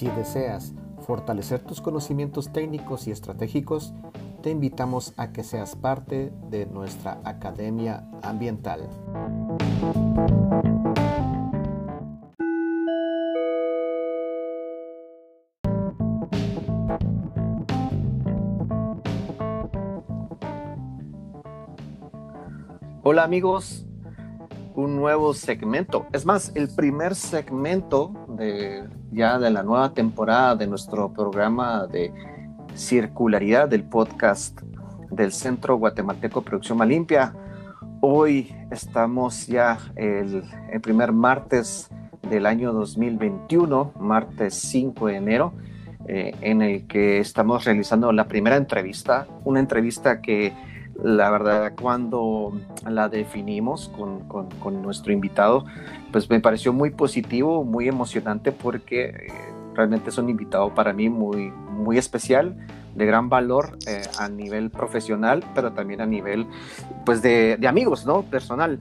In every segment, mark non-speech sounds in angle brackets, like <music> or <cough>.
Si deseas fortalecer tus conocimientos técnicos y estratégicos, te invitamos a que seas parte de nuestra Academia Ambiental. Hola amigos, un nuevo segmento. Es más, el primer segmento de ya de la nueva temporada de nuestro programa de circularidad del podcast del Centro Guatemalteco Producción Malimpia. Hoy estamos ya el, primer martes del año 2021, martes 5 de enero, eh, en el que estamos realizando la primera entrevista, una entrevista que la verdad cuando la definimos con, con, nuestro invitado, pues me pareció muy positivo, muy emocionante porque eh, realmente es un invitado para mí muy, muy especial, de gran valor eh, a nivel profesional, pero también a nivel pues de, de amigos, ¿no? Personal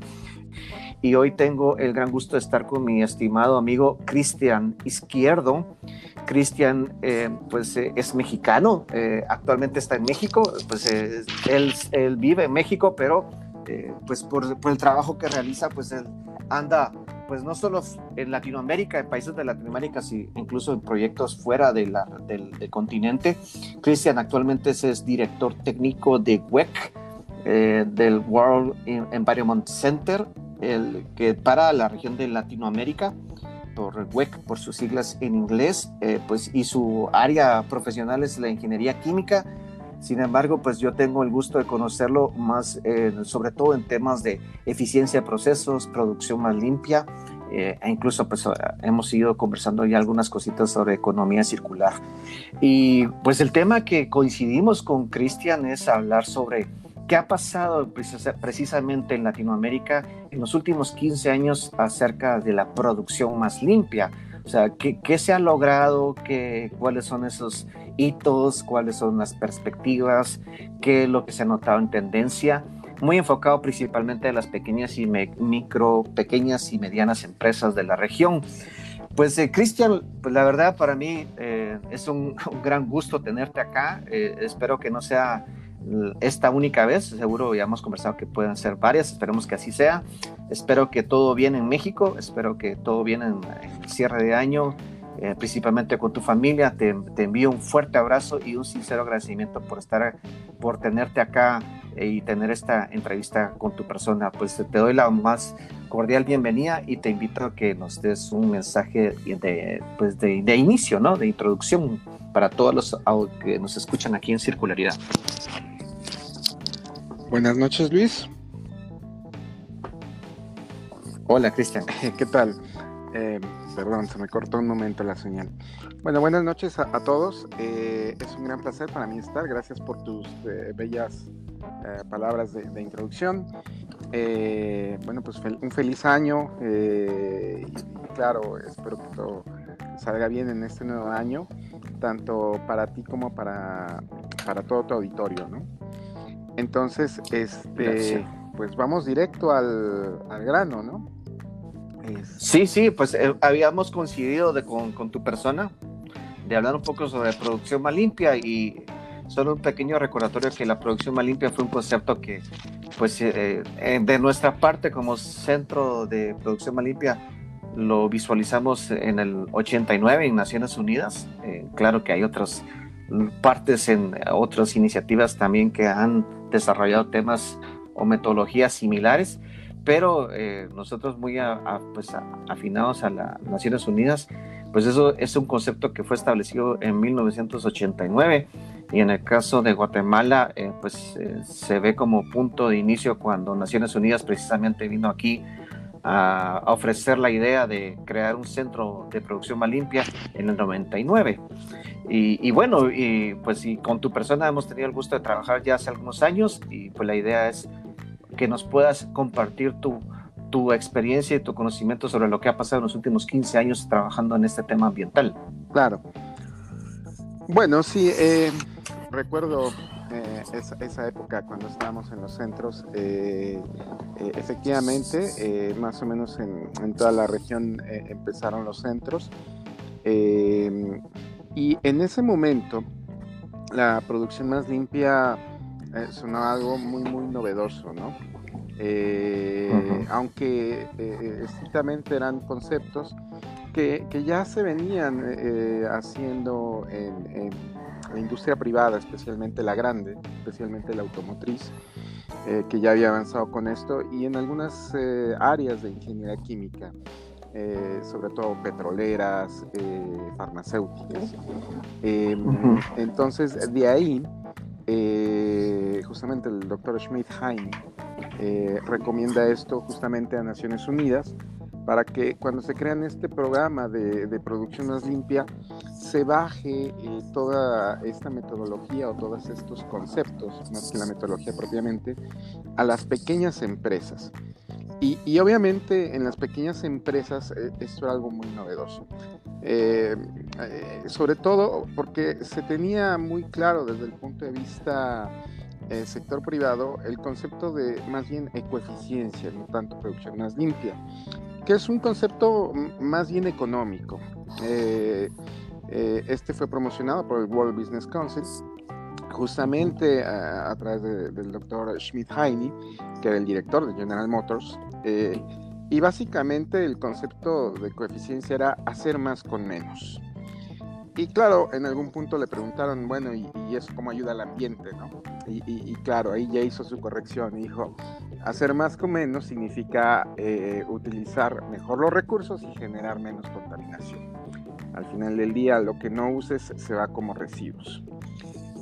y hoy tengo el gran gusto de estar con mi estimado amigo Cristian Izquierdo. Cristian, eh, pues eh, es mexicano, eh, actualmente está en México, pues él, vive en México, pero pues por, el trabajo que realiza, pues él anda, pues no solo en Latinoamérica, en países de Latinoamérica, sino incluso en proyectos fuera del, continente. Cristian actualmente es, director técnico de WEC, del World Environment Center, el, que para la región de Latinoamérica por WEC, por sus siglas en inglés, eh, pues, y su área profesional es la ingeniería química. Sin embargo, pues yo tengo el gusto de conocerlo más, eh, sobre todo en temas de eficiencia de procesos, producción más limpia, eh, e incluso pues hemos ido conversando ya algunas cositas sobre economía circular. Y pues el tema que coincidimos con Cristian es hablar sobre ¿Qué ha pasado precisamente en Latinoamérica en los últimos 15 años acerca de la producción más limpia? O sea, ¿qué, se ha logrado? ¿Qué, ¿Cuáles son esos hitos? ¿Cuáles son las perspectivas? ¿Qué es lo que se ha notado en tendencia? Muy enfocado principalmente en las pequeñas y micro, pequeñas y medianas empresas de la región. Pues eh, Cristian, pues la verdad para mí eh, es un, un, gran gusto tenerte acá. Eh, espero que no sea esta única vez, seguro ya hemos conversado que pueden ser varias, esperemos que así sea. Espero que todo bien en México, espero que todo bien en, el cierre de año, eh, principalmente con tu familia. Te, te, envío un fuerte abrazo y un sincero agradecimiento por estar, por tenerte acá eh, y tener esta entrevista con tu persona. Pues te doy la más cordial bienvenida y te invito a que nos des un mensaje de, pues de, de inicio, ¿no? De introducción para todos los que nos escuchan aquí en Circularidad. Buenas noches, Luis. Hola, Cristian. <laughs> ¿Qué tal? Eh, perdón, se me cortó un momento la señal. Bueno, buenas noches a, todos. Eh, es un gran placer para mí estar. Gracias por tus eh, bellas palabras de, introducción. bueno, pues un feliz año y, claro, espero que todo salga bien en este nuevo año, tanto para ti como para, para todo tu auditorio, ¿no? Entonces, este, pues vamos directo al, grano, ¿no? Sí, sí, pues eh, habíamos coincidido de, con, tu persona de hablar un poco sobre producción más limpia y solo un pequeño recordatorio que la producción más limpia fue un concepto que, pues, eh, eh, de nuestra parte como centro de producción más limpia, lo visualizamos en el 89 en Naciones Unidas. claro que hay otras partes en otras iniciativas también que han desarrollado temas o metodologías similares, pero eh, nosotros muy pues, afinados a las Naciones Unidas, pues eso es un concepto que fue establecido en 1989 y en el caso de Guatemala, eh, pues eh, se ve como punto de inicio cuando Naciones Unidas precisamente vino aquí a, ofrecer la idea de crear un centro de producción más limpia en el 99. Y, bueno, y pues y con tu persona hemos tenido el gusto de trabajar ya hace algunos años y pues la idea es que nos puedas compartir tu, tu experiencia y tu conocimiento sobre lo que ha pasado en los últimos 15 años trabajando en este tema ambiental. Claro. Bueno, sí, eh, recuerdo eh, esa, época cuando estábamos en los centros, eh, eh, efectivamente, más o menos en, toda la región empezaron los centros. Y en ese momento, la producción más limpia sonaba algo muy, muy novedoso, ¿no? Aunque estrictamente eran conceptos que, ya se venían haciendo en, la industria privada, especialmente la grande, especialmente la automotriz, que ya había avanzado con esto, y en algunas áreas de ingeniería química. Eh, sobre todo petroleras, eh, farmacéuticas. Em, entonces, de ahí, eh, justamente el doctor Schmidt-Heine recomienda esto justamente a Naciones Unidas para que cuando se crean este programa de, producción más limpia, se baje toda esta metodología o todos estos conceptos, más que la metodología propiamente, a las pequeñas empresas. Y, obviamente en las pequeñas empresas eh, esto era algo muy novedoso. Eh, eh, sobre todo porque se tenía muy claro desde el punto de vista del sector privado el concepto de más bien ecoeficiencia, no tanto producción más limpia, que es un concepto más bien económico. este fue promocionado por el World Business Council justamente a, través del doctor Schmidt-Heine, que era el director de General Motors, eh, y básicamente el concepto de coeficiencia era hacer más con menos. Y claro, en algún punto le preguntaron, bueno, ¿y, eso cómo ayuda al ambiente? ¿no? Y, claro, ahí ya hizo su corrección y dijo, hacer más con menos significa eh, utilizar mejor los recursos y generar menos contaminación. Al final del día, lo que no uses se va como residuos.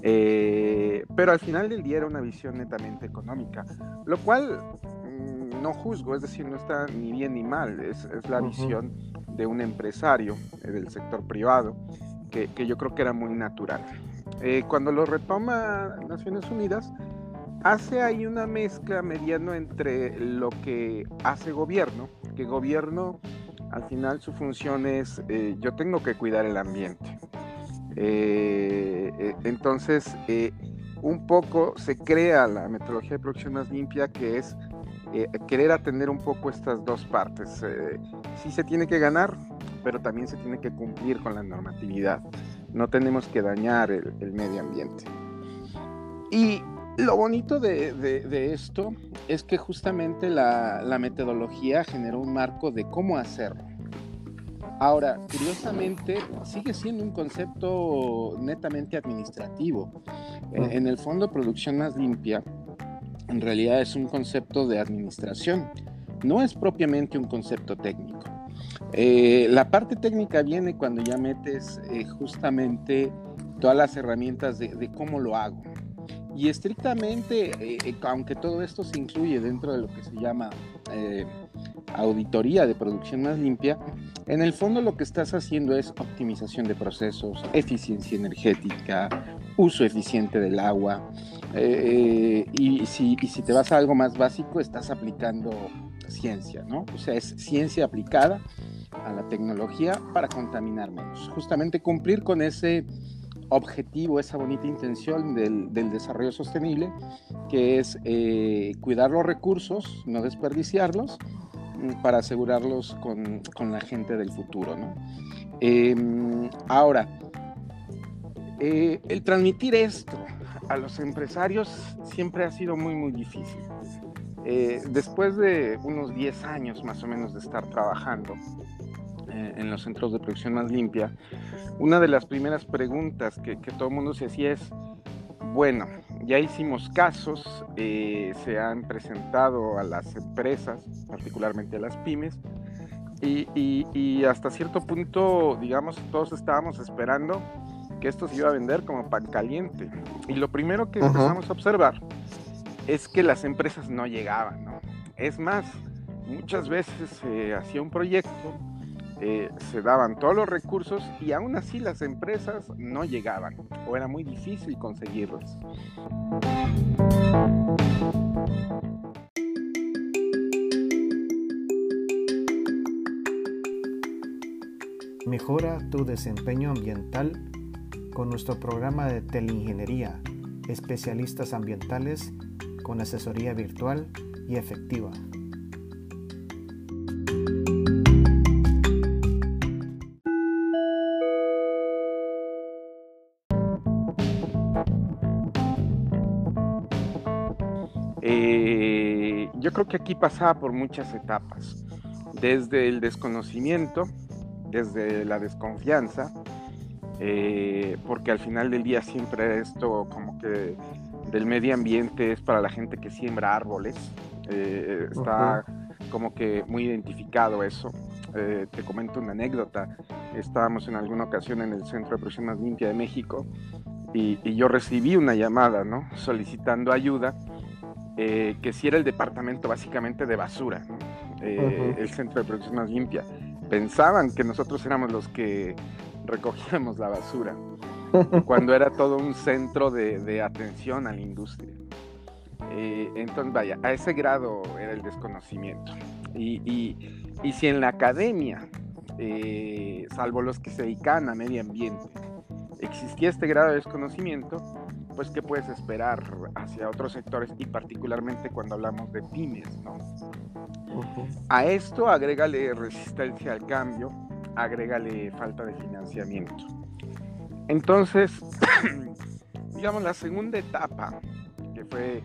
Eh, pero al final del día era una visión netamente económica, lo cual mm, no juzgo, es decir, no está ni bien ni mal, es, la visión de un empresario eh, del sector privado que, yo creo que era muy natural. Eh, cuando lo retoma Naciones Unidas, hace ahí una mezcla mediano entre lo que hace gobierno, que gobierno al final su función es yo tengo que cuidar el ambiente. Eh, eh, entonces, eh, un poco se crea la metodología de producción más limpia, que es querer atender un poco estas dos partes. sí se tiene que ganar, pero también se tiene que cumplir con la normatividad. No tenemos que dañar el, medio ambiente. Y lo bonito de, esto es que justamente la, la metodología generó un marco de cómo hacerlo. Ahora, curiosamente, sigue siendo un concepto netamente administrativo. En, el fondo, producción más limpia, en realidad es un concepto de administración, no es propiamente un concepto técnico. Eh, la parte técnica viene cuando ya metes eh, justamente todas las herramientas de, cómo lo hago. Y estrictamente, eh, aunque todo esto se incluye dentro de lo que se llama auditoría de producción más limpia, en el fondo lo que estás haciendo es optimización de procesos, eficiencia energética, uso eficiente del agua. Eh, y, si, si te vas a algo más básico, estás aplicando ciencia, ¿no? O sea, es ciencia aplicada a la tecnología para contaminar menos. Justamente cumplir con ese objetivo, esa bonita intención del, desarrollo sostenible, que es eh, cuidar los recursos, no desperdiciarlos, para asegurarlos con, la gente del futuro. Em, ahora, eh, el transmitir esto a los empresarios siempre ha sido muy, muy difícil. Eh, después de unos 10 años más o menos de estar trabajando eh, en los centros de producción más limpia, una de las primeras preguntas que, que todo el mundo se hacía es, bueno, ya hicimos casos, eh, se han presentado a las empresas, particularmente a las pymes, y, hasta cierto punto, digamos, todos estábamos esperando que esto se iba a vender como pan caliente. Y lo primero que empezamos a observar es que las empresas no llegaban, ¿no? Es más, muchas veces se hacía un proyecto, eh, se daban todos los recursos y aún así las empresas no llegaban o era muy difícil conseguirlos. Mejora tu desempeño ambiental con nuestro programa de teleingeniería, especialistas ambientales con asesoría virtual y efectiva. Creo que aquí pasaba por muchas etapas, desde el desconocimiento, desde la desconfianza, eh, porque al final del día siempre esto como que del medio ambiente es para la gente que siembra árboles, eh, está como que muy identificado eso. te comento una anécdota, estábamos en alguna ocasión en el Centro de Producción Más Limpia de México y, y yo recibí una llamada, ¿no? Solicitando ayuda eh, que si era el departamento básicamente de basura, eh, el centro de producción más limpia. Pensaban que nosotros éramos los que recogíamos la basura, <laughs> cuando era todo un centro de, atención a la industria. Eh, entonces, vaya, a ese grado era el desconocimiento. Y, y, y si en la academia, salvo los que se dedican a medio ambiente, existía este grado de desconocimiento, pues qué puedes esperar hacia otros sectores y particularmente cuando hablamos de pymes, ¿no? A esto agrégale resistencia al cambio, agrégale falta de financiamiento. Entonces, <clears throat> digamos, la segunda etapa, que fue,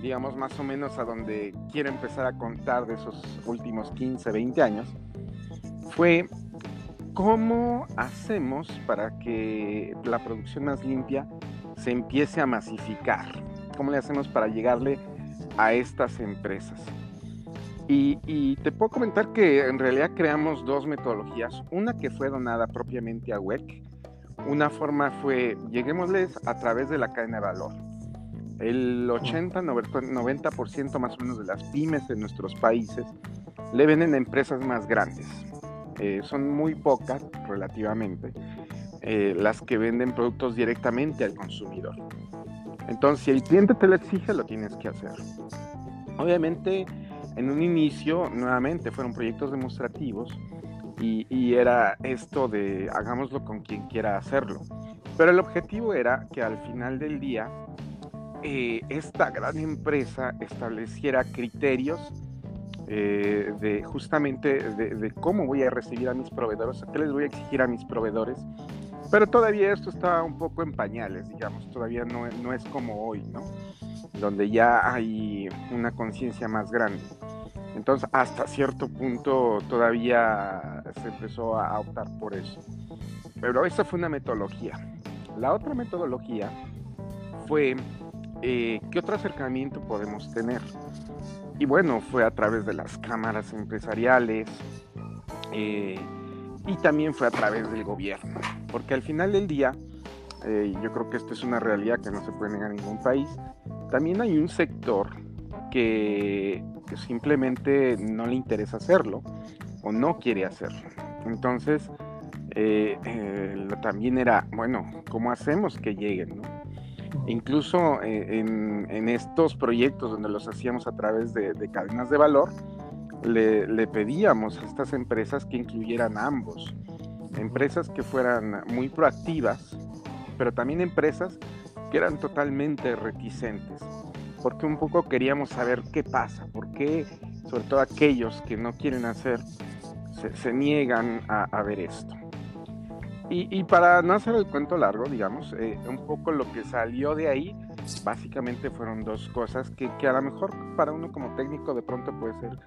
digamos, más o menos a donde quiero empezar a contar de esos últimos 15, 20 años, fue cómo hacemos para que la producción más limpia se empiece a masificar? ¿Cómo le hacemos para llegarle a estas empresas? Y, te puedo comentar que en realidad creamos dos metodologías. Una que fue donada propiamente a WEC. Una forma fue, lleguémosles a través de la cadena de valor. El 80-90% más o menos de las pymes de nuestros países le venden a empresas más grandes. Eh, son muy pocas relativamente, eh, las que venden productos directamente al consumidor. Entonces, si el cliente te lo exige, lo tienes que hacer. Obviamente, en un inicio, nuevamente, fueron proyectos demostrativos y, era esto de hagámoslo con quien quiera hacerlo. Pero el objetivo era que al final del día, eh, esta gran empresa estableciera criterios eh, de justamente de, cómo voy a recibir a mis proveedores, qué les voy a exigir a mis proveedores pero todavía esto está un poco en pañales, digamos, todavía no, no es como hoy, ¿no? Donde ya hay una conciencia más grande. Entonces, hasta cierto punto todavía se empezó a optar por eso. Pero esa fue una metodología. La otra metodología fue eh, qué otro acercamiento podemos tener. Y bueno, fue a través de las cámaras empresariales, eh, y también fue a través del gobierno, porque al final del día, eh, yo creo que esto es una realidad que no se puede negar en ningún país, también hay un sector que, simplemente no le interesa hacerlo o no quiere hacerlo. Entonces, eh, eh, también era, bueno, ¿cómo hacemos que lleguen? Incluso en, estos proyectos donde los hacíamos a través de cadenas de valor, le, pedíamos a estas empresas que incluyeran ambos. Empresas que fueran muy proactivas, pero también empresas que eran totalmente reticentes, porque un poco queríamos saber qué pasa, por qué, sobre todo aquellos que no quieren hacer, se, niegan a, ver esto. Y, para no hacer el cuento largo, digamos, eh, un poco lo que salió de ahí, básicamente fueron dos cosas que, que a lo mejor para uno como técnico de pronto puede ser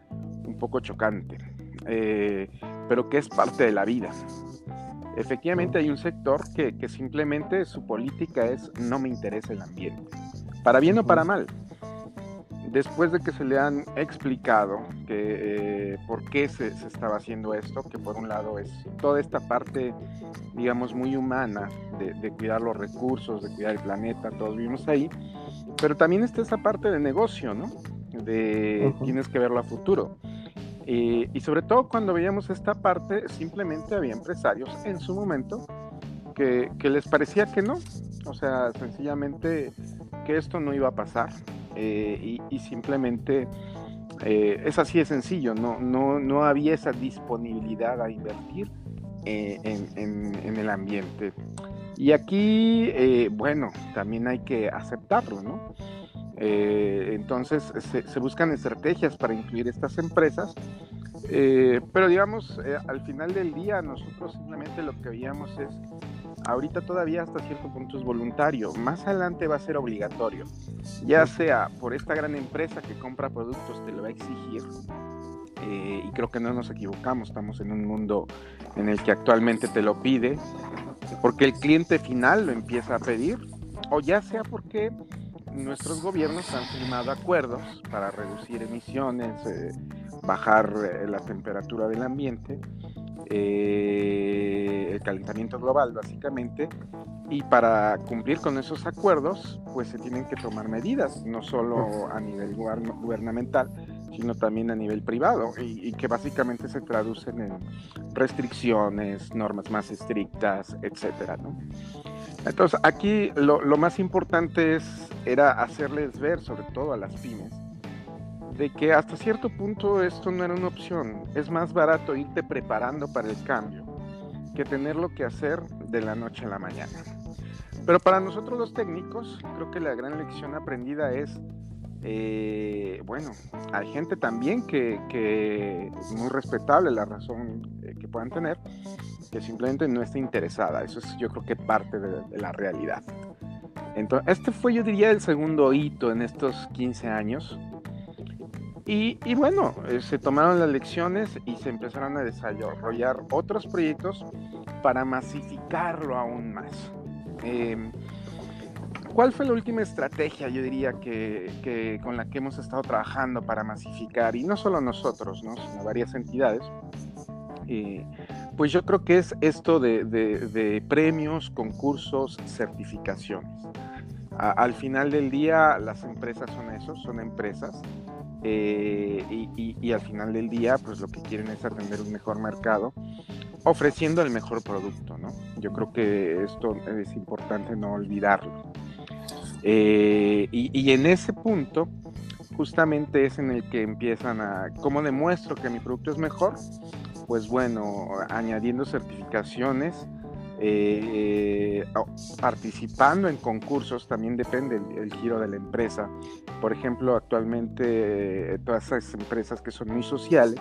un poco chocante, eh, pero que es parte de la vida. Efectivamente hay un sector que, simplemente su política es no me interesa el ambiente, para bien o para mal. Después de que se le han explicado que, eh, por qué se, estaba haciendo esto, que por un lado es toda esta parte, digamos, muy humana de, de cuidar los recursos, de cuidar el planeta, todos vivimos ahí, pero también está esa parte de negocio, ¿no? de tienes que verlo a futuro. Y sobre todo cuando veíamos esta parte, simplemente había empresarios en su momento que, les parecía que no, o sea, sencillamente que esto no iba a pasar eh, y, simplemente eh, es así de sencillo, no, no, no había esa disponibilidad a invertir eh, en, en, el ambiente. Y aquí, bueno, también hay que aceptarlo, ¿no? Eh, entonces se, buscan estrategias para incluir estas empresas, eh, pero digamos, eh, al final del día nosotros simplemente lo que veíamos es ahorita todavía hasta cierto punto es voluntario, más adelante va a ser obligatorio, ya sea por esta gran empresa que compra productos te lo va a exigir, eh, y creo que no nos equivocamos, estamos en un mundo en el que actualmente te lo pide, porque el cliente final lo empieza a pedir, o ya sea porque nuestros gobiernos han firmado acuerdos para reducir emisiones, eh, bajar eh, la temperatura del ambiente, eh, el calentamiento global básicamente, y para cumplir con esos acuerdos, pues se tienen que tomar medidas, no solo a nivel gubernamental, sino también a nivel privado, y, que básicamente se traducen en restricciones, normas más estrictas, etcétera, Entonces, aquí lo, más importante es, era hacerles ver, sobre todo a las pymes, de que hasta cierto punto esto no era una opción. Es más barato irte preparando para el cambio que tenerlo que hacer de la noche a la mañana. Pero para nosotros los técnicos, creo que la gran lección aprendida es, eh, bueno, hay gente también que, que, es muy respetable la razón eh, que puedan tener, que simplemente no está interesada. Eso es yo creo que parte de, de la realidad. Entonces, este fue yo diría el segundo hito en estos 15 años y, bueno, eh, se tomaron las lecciones y se empezaron a desarrollar otros proyectos para masificarlo aún más. Em, ¿Cuál fue la última estrategia, yo diría, que, con la que hemos estado trabajando para masificar? Y no solo nosotros, ¿no? sino varias entidades. Eh, pues yo creo que es esto de, premios, concursos, certificaciones. al final del día, las empresas son eso, son empresas eh, y, al final del día, pues lo que quieren es atender un mejor mercado, ofreciendo el mejor producto, ¿no? Yo creo que esto es importante no olvidarlo. Eh, y, en ese punto, justamente es en el que empiezan a, ¿cómo demuestro que mi producto es mejor? Pues bueno, añadiendo certificaciones, eh, participando en concursos, también depende el, giro de la empresa. Por ejemplo, actualmente eh, todas esas empresas que son muy sociales,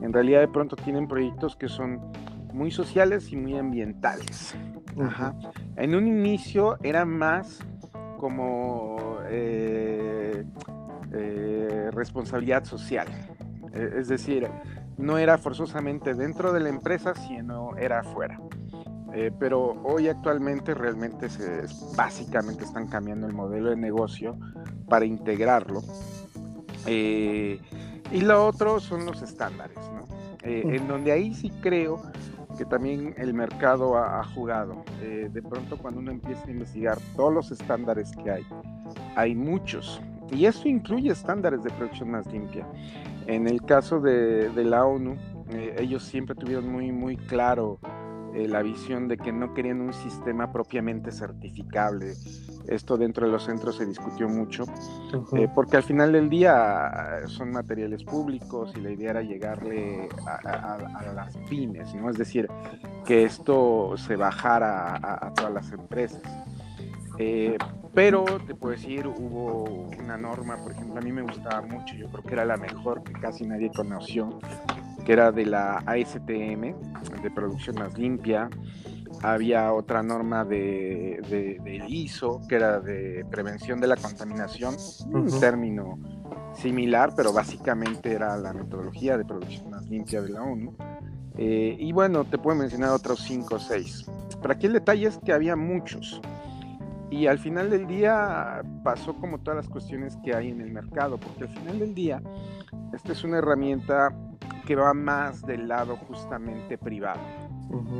en realidad de pronto tienen proyectos que son muy sociales y muy ambientales. En un inicio era más como eh, responsabilidad social. Es decir, no era forzosamente dentro de la empresa, sino era afuera. Eh, pero hoy actualmente realmente se, básicamente están cambiando el modelo de negocio para integrarlo. Eh, y lo otro son los estándares, ¿no? Eh, en donde ahí sí creo que también el mercado ha, jugado. de pronto cuando uno empieza a investigar todos los estándares que hay, hay muchos. Y eso incluye estándares de producción más limpia. En el caso de, de la ONU, ellos siempre tuvieron muy, muy claro eh, la visión de que no querían un sistema propiamente certificable. Esto dentro de los centros se discutió mucho, eh, porque al final del día son materiales públicos y la idea era llegarle a, las pymes, ¿no? Es decir, que esto se bajara a, todas las empresas. Eh, pero te puedo decir, hubo una norma, por ejemplo, a mí me gustaba mucho, yo creo que era la mejor que casi nadie conoció, que era de la ASTM, de producción más limpia. Había otra norma de, de, ISO, que era de prevención de la contaminación, un término similar, pero básicamente era la metodología de producción más limpia de la ONU. Eh, y bueno, te puedo mencionar otros cinco o seis. Pero aquí el detalle es que había muchos. Y al final del día pasó como todas las cuestiones que hay en el mercado, porque al final del día esta es una herramienta que va más del lado justamente privado.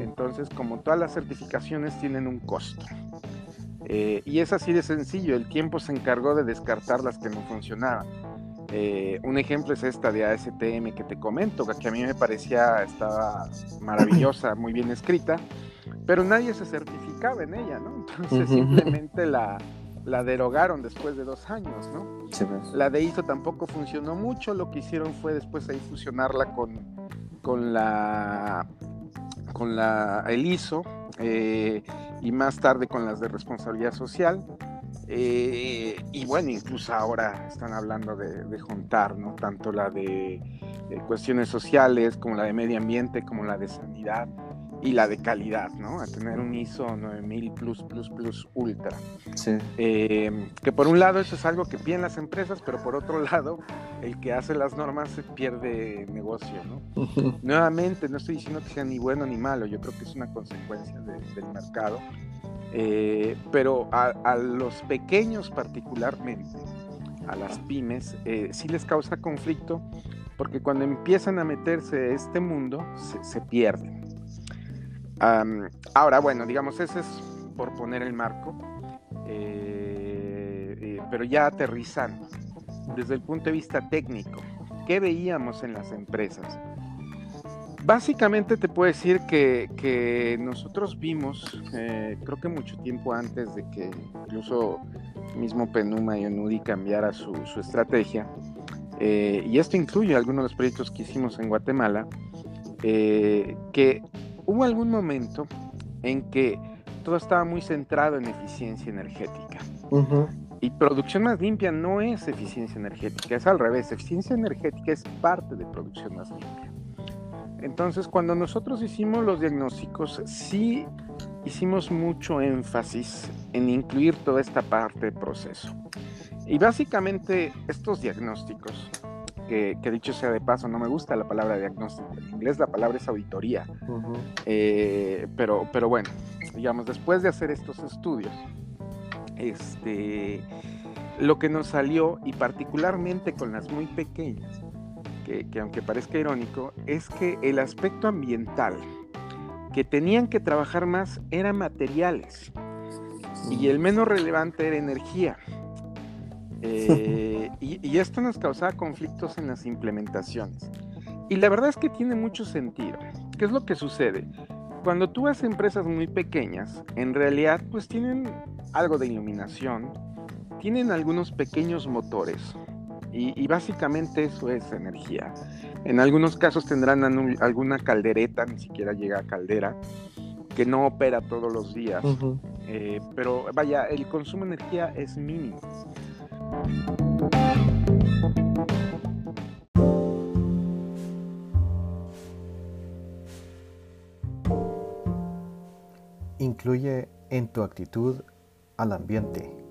Entonces, como todas las certificaciones tienen un costo. Eh, y es así de sencillo, el tiempo se encargó de descartar las que no funcionaban. Eh, un ejemplo es esta de ASTM que te comento, que a mí me parecía, estaba maravillosa, muy bien escrita, pero nadie se certificaba en ella, ¿no? Entonces simplemente la, la derogaron después de dos años, ¿no? Pues. La de ISO tampoco funcionó mucho, lo que hicieron fue después ahí fusionarla con, con la con la el ISO eh, y más tarde con las de responsabilidad social. Eh, y bueno, incluso ahora están hablando de, juntar, ¿no? Tanto la de, de, cuestiones sociales como la de medio ambiente, como la de sanidad. Y la de calidad, ¿no? A tener un ISO 9000 plus plus plus ultra. Sí. Eh, que por un lado eso es algo que piden las empresas, pero por otro <laughs> lado el que hace las normas se pierde negocio, ¿no? Nuevamente, no estoy diciendo que sea ni bueno ni malo, yo creo que es una consecuencia del mercado, eh, pero a, los pequeños particularmente, a las pymes, eh, sí les causa conflicto porque cuando empiezan a meterse a este mundo se pierden ahora, bueno, digamos, ese es por poner el marco, eh, eh, pero ya aterrizando, desde el punto de vista técnico, ¿qué veíamos en las empresas? Básicamente te puedo decir que, nosotros vimos, eh, creo que mucho tiempo antes de que incluso mismo Penuma y Onudi cambiara su, su estrategia, y esto incluye algunos de los proyectos que hicimos en Guatemala, que hubo algún momento en que todo estaba muy centrado en eficiencia energética. Y producción más limpia no es eficiencia energética, es al revés. Eficiencia energética es parte de producción más limpia. Entonces, cuando nosotros hicimos los diagnósticos, sí hicimos mucho énfasis en incluir toda esta parte del proceso. Y básicamente estos diagnósticos que, dicho sea de paso, no me gusta la palabra diagnóstico. En inglés la palabra es auditoría. Eh, pero, pero bueno, digamos, después de hacer estos estudios, este, lo que nos salió, y particularmente con las muy pequeñas, que, aunque parezca irónico, es que el aspecto ambiental que tenían que trabajar más eran materiales y el menos relevante era energía. Eh, y, esto nos causaba conflictos en las implementaciones. Y la verdad es que tiene mucho sentido. ¿Qué es lo que sucede? Cuando tú ves empresas muy pequeñas, en realidad pues tienen algo de iluminación, tienen algunos pequeños motores y, básicamente eso es energía. En algunos casos tendrán alguna caldereta, ni siquiera llega a caldera, que no opera todos los días. Eh, pero vaya, el consumo de energía es mínimo. Incluye en tu actitud al ambiente.